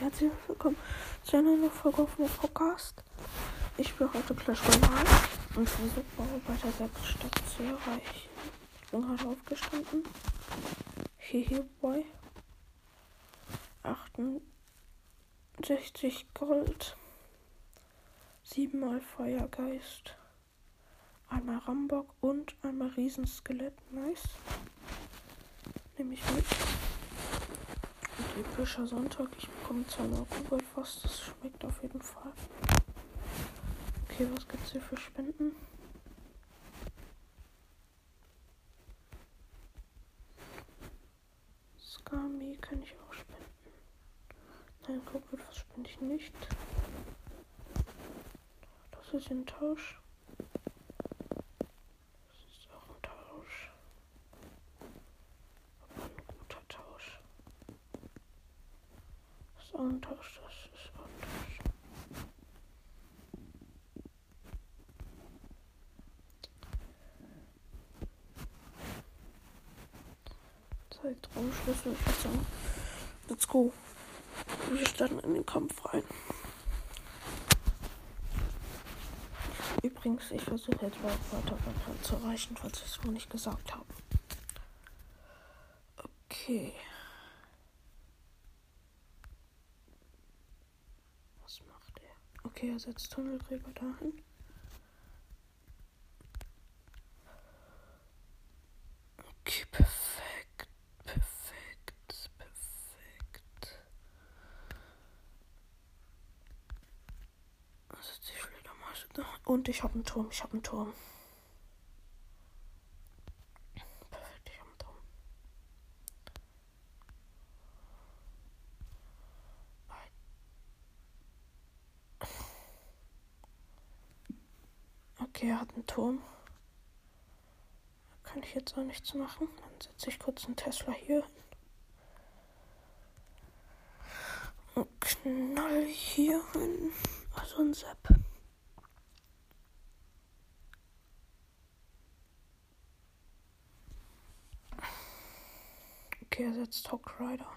herzlich willkommen zu einer neuen Folge auf dem Podcast. Ich spiele heute Clash Royale und versuche bei der sechs Stadt zu erreichen. Ich bin gerade aufgestanden. Hehe Boy. 68 Gold. Siebenmal Feuergeist. Einmal Rambock und einmal Riesenskelett. Nice. Nehme ich mit. Epischer Sonntag. Ich bekomme zwar nur Kugel fast. Das schmeckt auf jeden Fall. Okay, was gibt's hier für Spenden? Skami kann ich auch spenden. Nein, Kugel, was spende ich nicht. Das ist ein Tausch. Das ist auch ein Tausch. Aber ein guter Tausch. Das ist auch ein Tausch. Das ist auch ein Tausch. Würde sagen, let's go. Wir starten in den Kampf rein. Übrigens, ich versuche jetzt bald weiter zu erreichen, falls ich es noch nicht gesagt habe. Okay. Was macht er? Okay, er setzt Tunnelgräber dahin. Okay, perfekt. Perfekt. Perfekt. Da sitzt die Fledermaus da. Und ich habe einen Turm. Ich habe einen Turm. Perfekt, ich habe einen Turm. Okay, er hat einen Turm. Kann ich jetzt auch nichts machen. Dann setze ich kurz einen Tesla hier. Und knall hier hin. Also ein Sepp. Setzt Hawk Rider.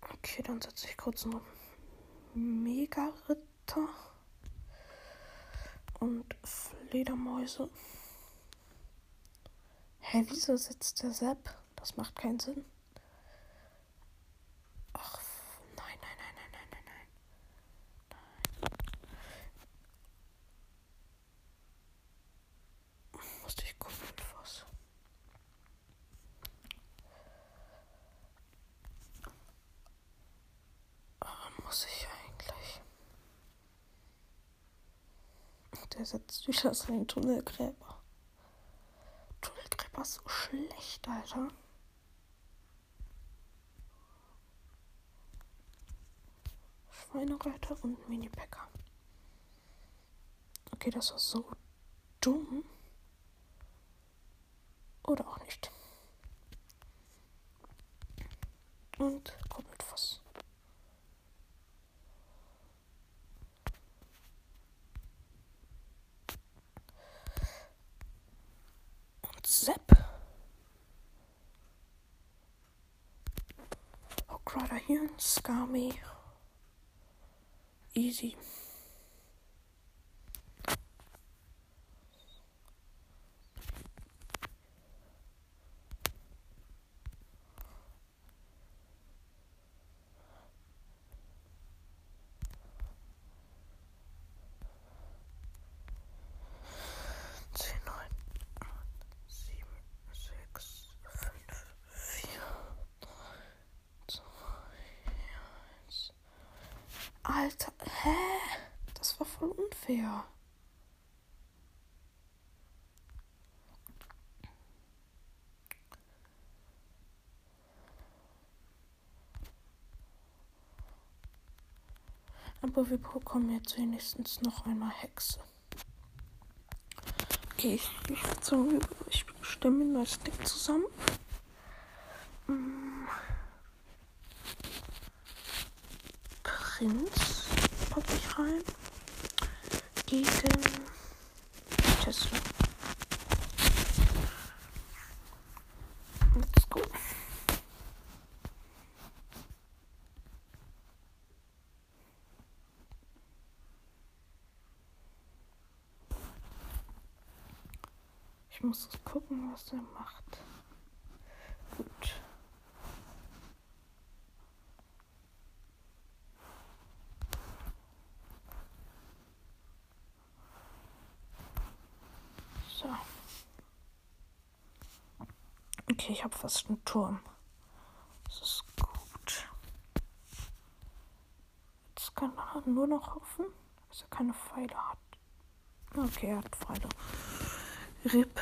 Okay, dann setze ich kurz einen Mega-Ritter und Fledermäuse. Hä, wieso sitzt der Sepp? Das macht keinen Sinn. Ach, nein, nein, nein, nein, nein, nein, nein. Nein. Musste ich gucken, was. Ah, muss ich eigentlich. Der wieder seinen Tunnelgräber. Tunnelgräber ist so schlecht, Alter. Schweinereiter und Mini-Bäcker. Okay, das war so dumm. Oder auch nicht. Und Koppeltfass. Und Sepp. Hawkrider hier, Skami. Easy. Zehn, neun, acht, sieben, sechs, fünf, vier, zwei, eins. Alter, hä? Das unfair. Aber wir bekommen jetzt wenigstens noch einmal Hexe. Okay, ich, ich ich stimme ein neues Deck zusammen. Mm. Prinz packe ich rein gegen Tesla. Let's go. Ich muss gucken, was er macht. Einen Turm. Das ist gut. Jetzt kann er nur noch hoffen, dass er keine Pfeile hat. Okay, er hat Pfeile. RIP.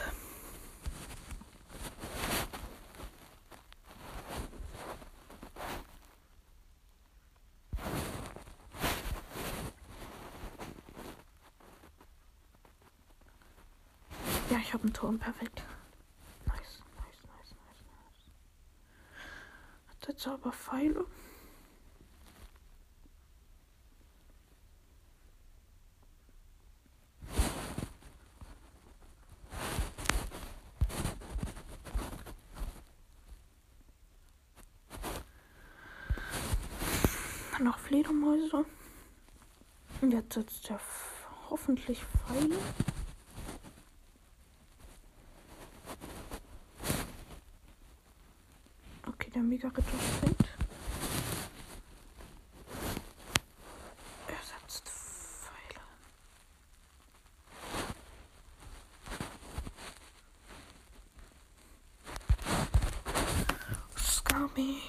Ja, ich habe einen Turm. Perfekt. Nice, nice, nice, nice, nice. Hat jetzt aber Pfeile. Noch Fledermäuse. Und jetzt setzt er hoffentlich Pfeile. Okay, der Mega-Ritter springt. Er setzt Pfeile. Scummy.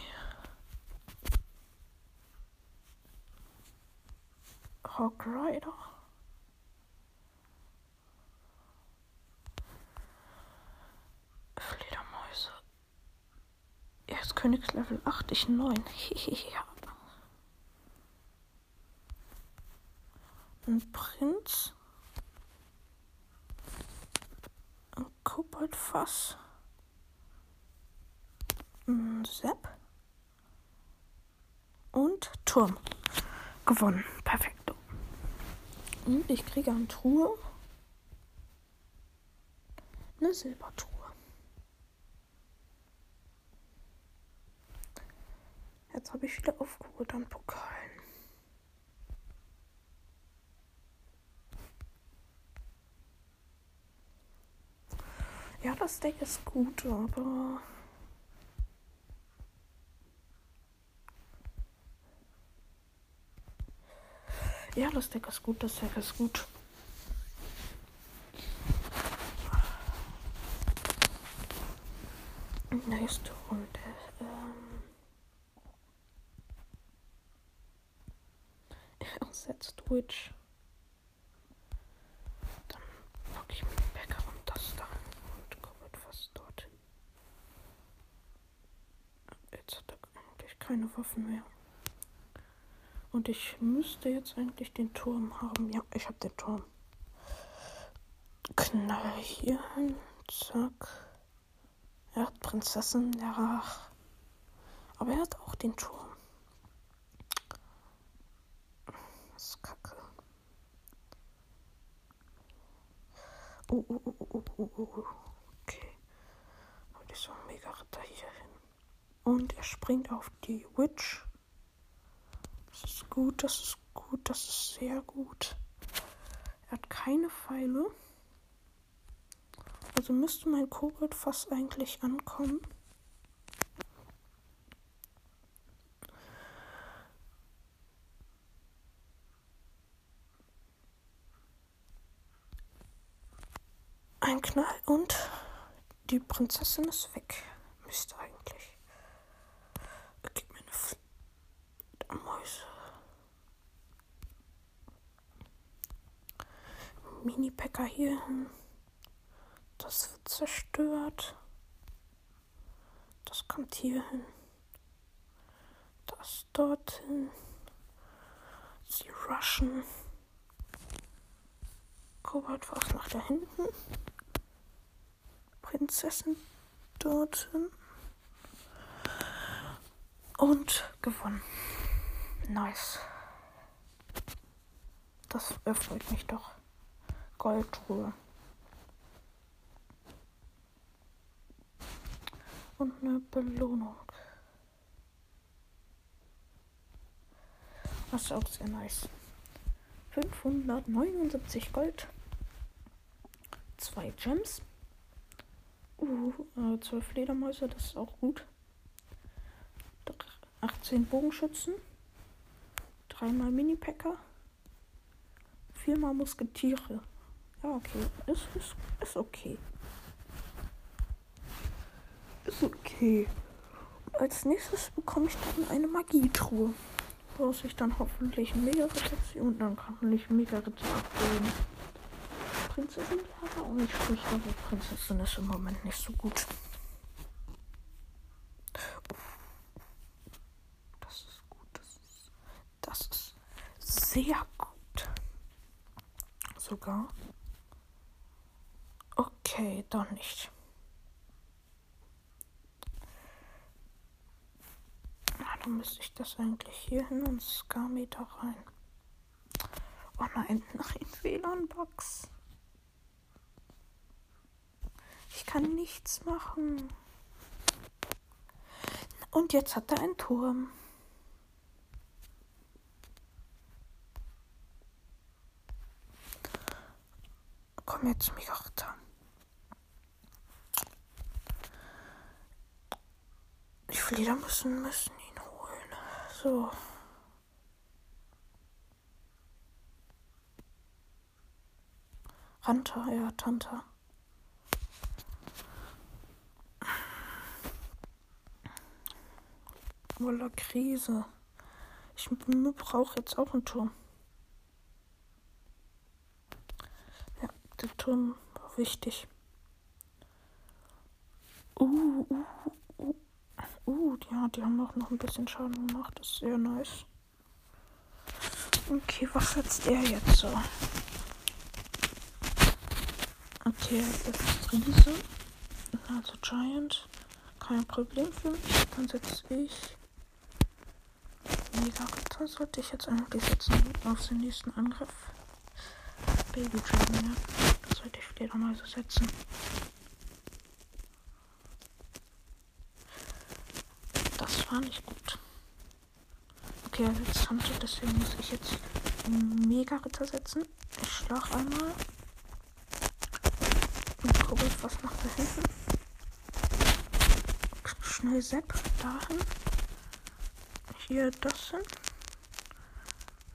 Hawk Rider. Fledermäuse. Ist Königslevel 8, ich 9. ja. Ein Prinz. Ein Koboldfass. Ein Sepp. Und Turm. Gewonnen. Perfekt. Und ich kriege eine Truhe. Eine Silbertruhe. Jetzt habe ich wieder aufgeholt an Pokalen. Ja, das Deck ist gut, aber Ja, das Deck ist gut, das Deck ist gut. Nächste Runde. Ähm er setzt Witch. Dann packe ich mir den Bäcker und das da und komme etwas dorthin. Jetzt hat er eigentlich keine Waffen mehr. Und ich müsste jetzt eigentlich den Turm haben. Ja, ich habe den Turm. Knall hier hin. Zack. Er hat Prinzessin. Ja. Aber er hat auch den Turm. Das ist Oh, oh, oh, oh, oh, oh. Okay. Hol ich so einen Mega-Ritter hier hin. Und er springt auf die Witch. Das ist gut, das ist gut, das ist sehr gut. Er hat keine Pfeile. Also müsste mein Kobold fast eigentlich ankommen. Ein Knall und die Prinzessin ist weg. Müsste eigentlich. Gib mir eine Mäuse. Mini-Packer hier hin. Das wird zerstört. Das kommt hier hin. Das dorthin. Sie rushen. Kobalt was nach da hinten. Prinzessin dorthin. Und gewonnen. Nice. Das erfreut mich doch. Goldtruhe. Und eine Belohnung. Das ist auch sehr nice. 579 Gold. Zwei Gems. Uh, äh, 12 Fledermäuse, das ist auch gut. 18 Bogenschützen. Dreimal Mini-Packer. Viermal Musketiere. Ja, okay. Ist, ist, ist okay. Ist okay. Als nächstes bekomme ich dann eine Magietruhe. Woraus ich dann hoffentlich und dann kann ich Mega-Ritter abholen. Prinzessin wäre auch nicht schlecht, aber Prinzessin ist im Moment nicht so gut. Das ist gut. Das ist, das ist sehr gut. Sogar. Okay, doch nicht. Na, dann müsste ich das eigentlich hier hin und Skameter rein. Oh nein, nein, WLAN-Box. Ich kann nichts machen. Und jetzt hat er einen Turm. Komm jetzt, Migarta. Die Flieder müssen, müssen ihn holen. So. Ranta, ja, Tanta. Voller Krise. Ich brauche jetzt auch einen Turm. Ja, der Turm war wichtig. Uh, uh, uh. Uh, ja, die haben auch noch ein bisschen Schaden gemacht. Das ist sehr nice. Okay, was setzt er jetzt so? Okay, ist Riese. Also Giant. Kein Problem für mich. Dann setze ich Mega-Ritter sollte ich jetzt eigentlich setzen auf den nächsten Angriff. Baby Dragon, ja. Da sollte ich Fledermäuse setzen. Das war nicht gut. Okay, er setzt Tante, deswegen muss ich jetzt Mega-Ritter setzen. Ich schlag einmal. Und gucke, was macht er hinten. Schnell Sepp dahin hier das hin.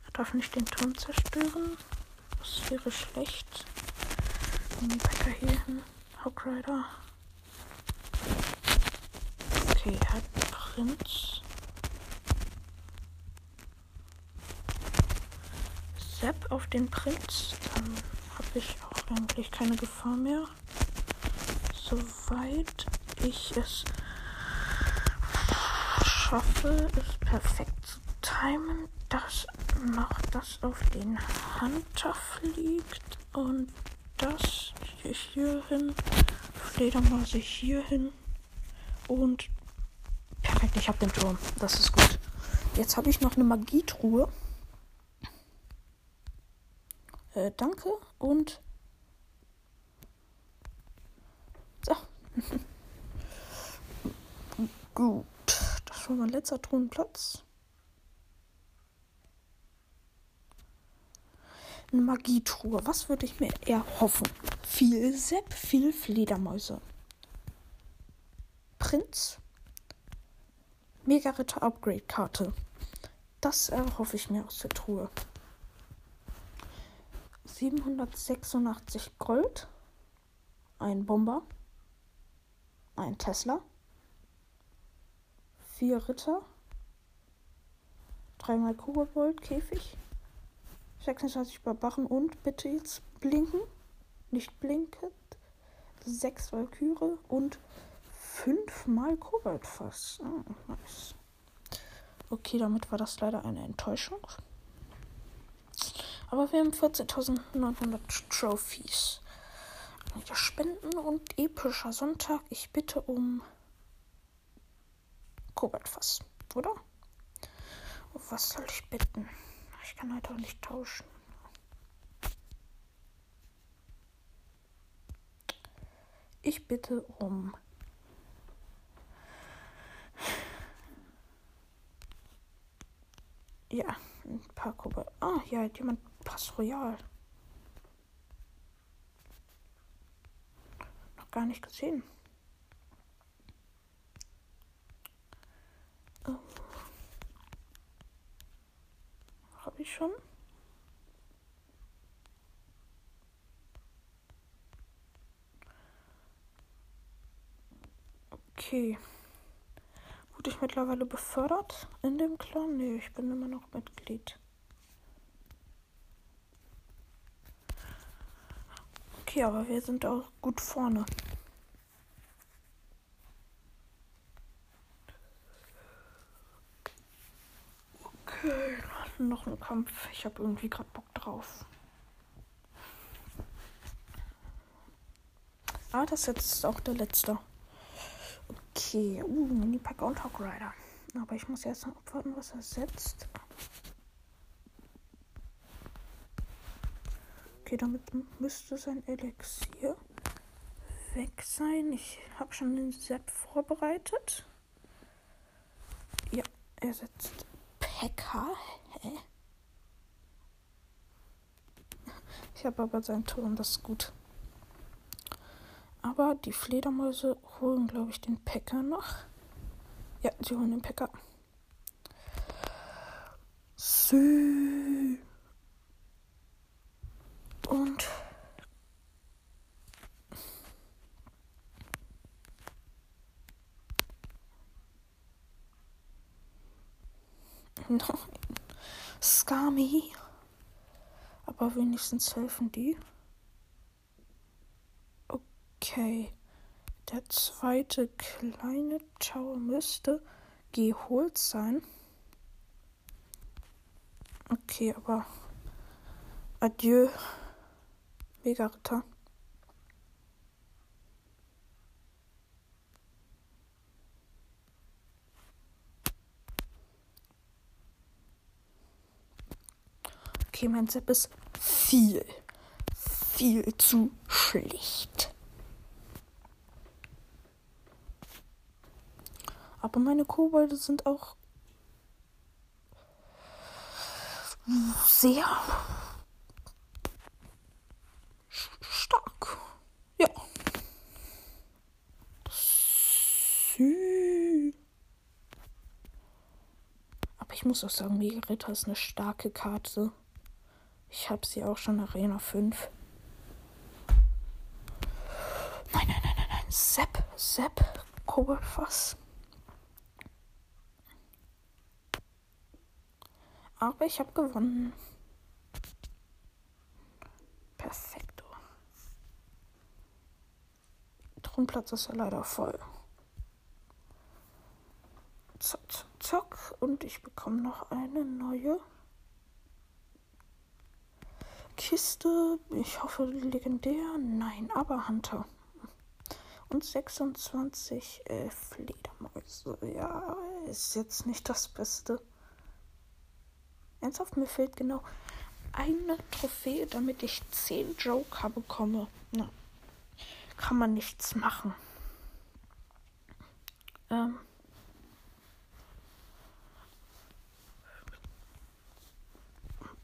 Er darf nicht den Turm zerstören. Das wäre schlecht. Die Bäcker hier hin. Hawkrider. Okay, er hat Prinz. Sepp auf den Prinz. Dann habe ich auch eigentlich keine Gefahr mehr. Soweit ich es schaffe, ist perfekt zu timen, dass noch das auf den Hunter fliegt und das hier hin, Fledermaus hier hin und perfekt, ich habe den Turm. Das ist gut. Jetzt habe ich noch eine Magietruhe. Äh, danke und so. gut schon mein letzter Thronplatz. Eine Magietruhe. Was würde ich mir erhoffen? Viel Sepp, viel Fledermäuse. Prinz. Mega-Ritter Upgrade-Karte. Das erhoffe ich mir aus der Truhe. 786 Gold. Ein Bomber. Ein Tesla vier Ritter, dreimal Kobold, Käfig, 26 Barbachen und bitte jetzt blinken, nicht blinkend, sechs Valkyrie und fünfmal Koboldfass. Ah, nice. Okay, damit war das leider eine Enttäuschung. Aber wir haben 14.900 Trophies. Spenden und epischer Sonntag. Ich bitte um Kobaltfass, oder? Was soll ich bitten? Ich kann halt auch nicht tauschen. Ich bitte um Ja, ein paar Kobalt. Ah, ja, hat jemand Pass Royal. Noch gar nicht gesehen. Ich schon. Okay. Wurde ich mittlerweile befördert in dem Clan? Nee, ich bin immer noch Mitglied. Okay, aber wir sind auch gut vorne. Okay, noch ein Kampf. Ich habe irgendwie gerade Bock drauf. Ah, das jetzt ist auch der letzte. Okay, uh, Mini-Pack und Hog Rider. Aber ich muss erst noch abwarten, was er setzt. Okay, damit müsste sein Elixier weg sein. Ich habe schon den Sepp vorbereitet. Ja, er setzt Pekka. Hä? Ich habe aber seinen Turm, das ist gut. Aber die Fledermäuse holen, glaube ich, den Packer noch. Ja, sie holen den Packer. Sü. Und Nein. Skami. Aber wenigstens helfen die. Okay. Der zweite kleine Tower müsste geholt sein. Okay, aber adieu, Mega-Ritter. Okay, mein Zip ist viel, viel zu schlicht. Aber meine Kobolde sind auch sehr stark. Ja. Sü. Aber ich muss auch sagen, Mega Ritter ist eine starke Karte. Ich habe sie auch schon Arena 5. Nein, nein, nein, nein, nein. Sepp, Sepp, Koboldfass. Aber ich habe gewonnen. Perfekto. Thronplatz ist ja leider voll. Zack, zack, zack. Und ich bekomme noch eine neue. Kiste. Ich hoffe legendär. Nein, aber Hunter. Und 26 äh, Fledermäuse. Ja, ist jetzt nicht das Beste. Ernsthaft, mir fehlt genau eine Trophäe, damit ich 10 Joker bekomme. Na, kann man nichts machen. Ähm.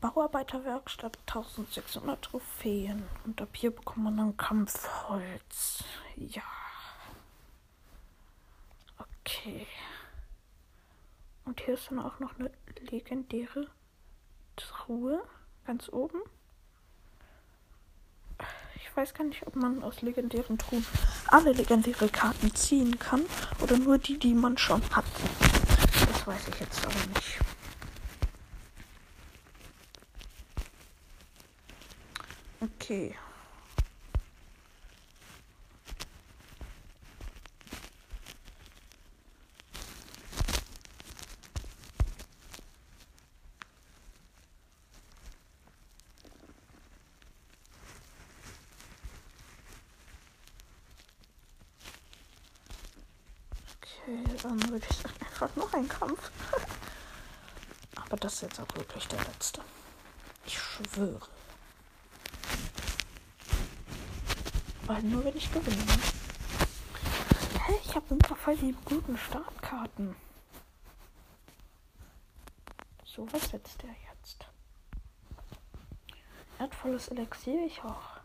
Bauarbeiterwerkstatt 1600 Trophäen. Und ab hier bekommt man dann Kampfholz. Ja. Okay. Und hier ist dann auch noch eine legendäre Truhe. Ganz oben. Ich weiß gar nicht, ob man aus legendären Truhen alle legendäre Karten ziehen kann. Oder nur die, die man schon hat. Das weiß ich jetzt aber nicht. Okay. Okay, dann würde ich sagen, einfach noch ein Kampf. Aber das ist jetzt auch wirklich der letzte. Ich schwöre. Weil nur wenn ich gewinne. Hä, ich habe immer voll die guten Startkarten. So, was setzt der jetzt? Wertvolles Elixier, ich auch.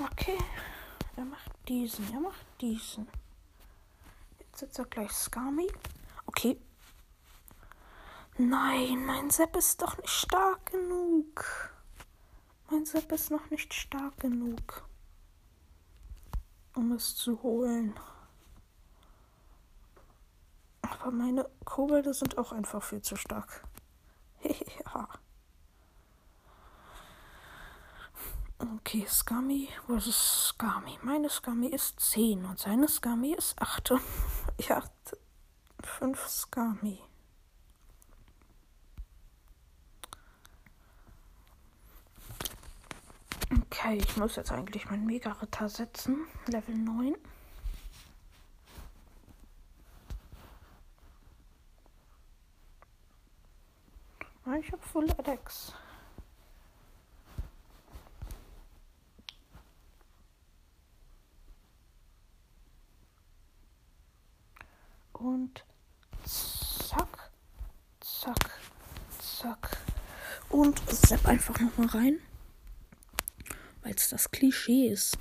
Okay, er macht diesen, er macht diesen. Fortsetzer gleich Skami. Okay. Nein, mein Sepp ist doch nicht stark genug. Mein Sepp ist noch nicht stark genug, um es zu holen. Aber meine Kobolde sind auch einfach viel zu stark. ja. Okay, Scummy versus Scummy. Meine Scummy ist 10 und seine Scummy ist 8. ja, 5 Scummy. Okay, ich muss jetzt eigentlich meinen Mega-Ritter setzen. Level 9. Ich habe Full Attacks. Und zack, zack, zack. Und sepp einfach nochmal rein. Das Klischee ist.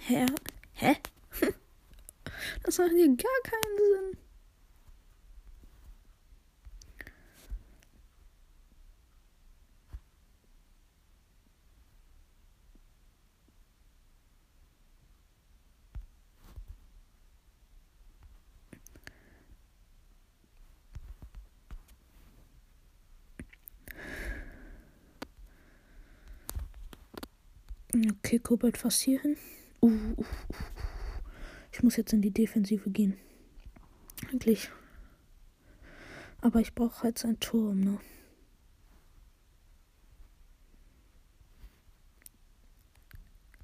Hä? Hä? Das macht hier gar keinen Sinn. Okay, Kobalt fast hier hin. Uh, uh, uh, ich muss jetzt in die Defensive gehen. Eigentlich. Aber ich brauche halt seinen Turm, ne?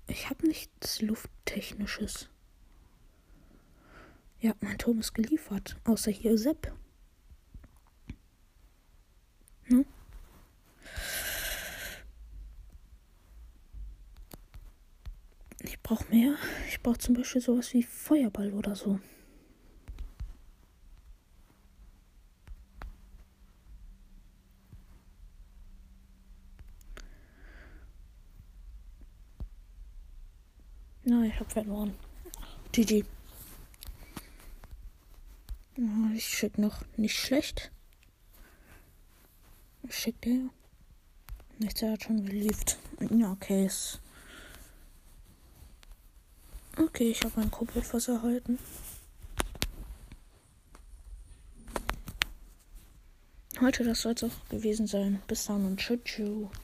Ich habe nichts Lufttechnisches. Ja, mein Turm ist geliefert. Außer hier Sepp. Hm? Ich brauche mehr. Ich brauche zum Beispiel sowas wie Feuerball oder so. Na, ich habe verloren. GG. Ich schicke noch nicht schlecht. Ich schicke dir. Nichts, er hat schon geliefert. Ja, okay. Ist okay, ich habe mein Kuppelfass erhalten. Heute, das soll es auch gewesen sein. Bis dann und tschüss.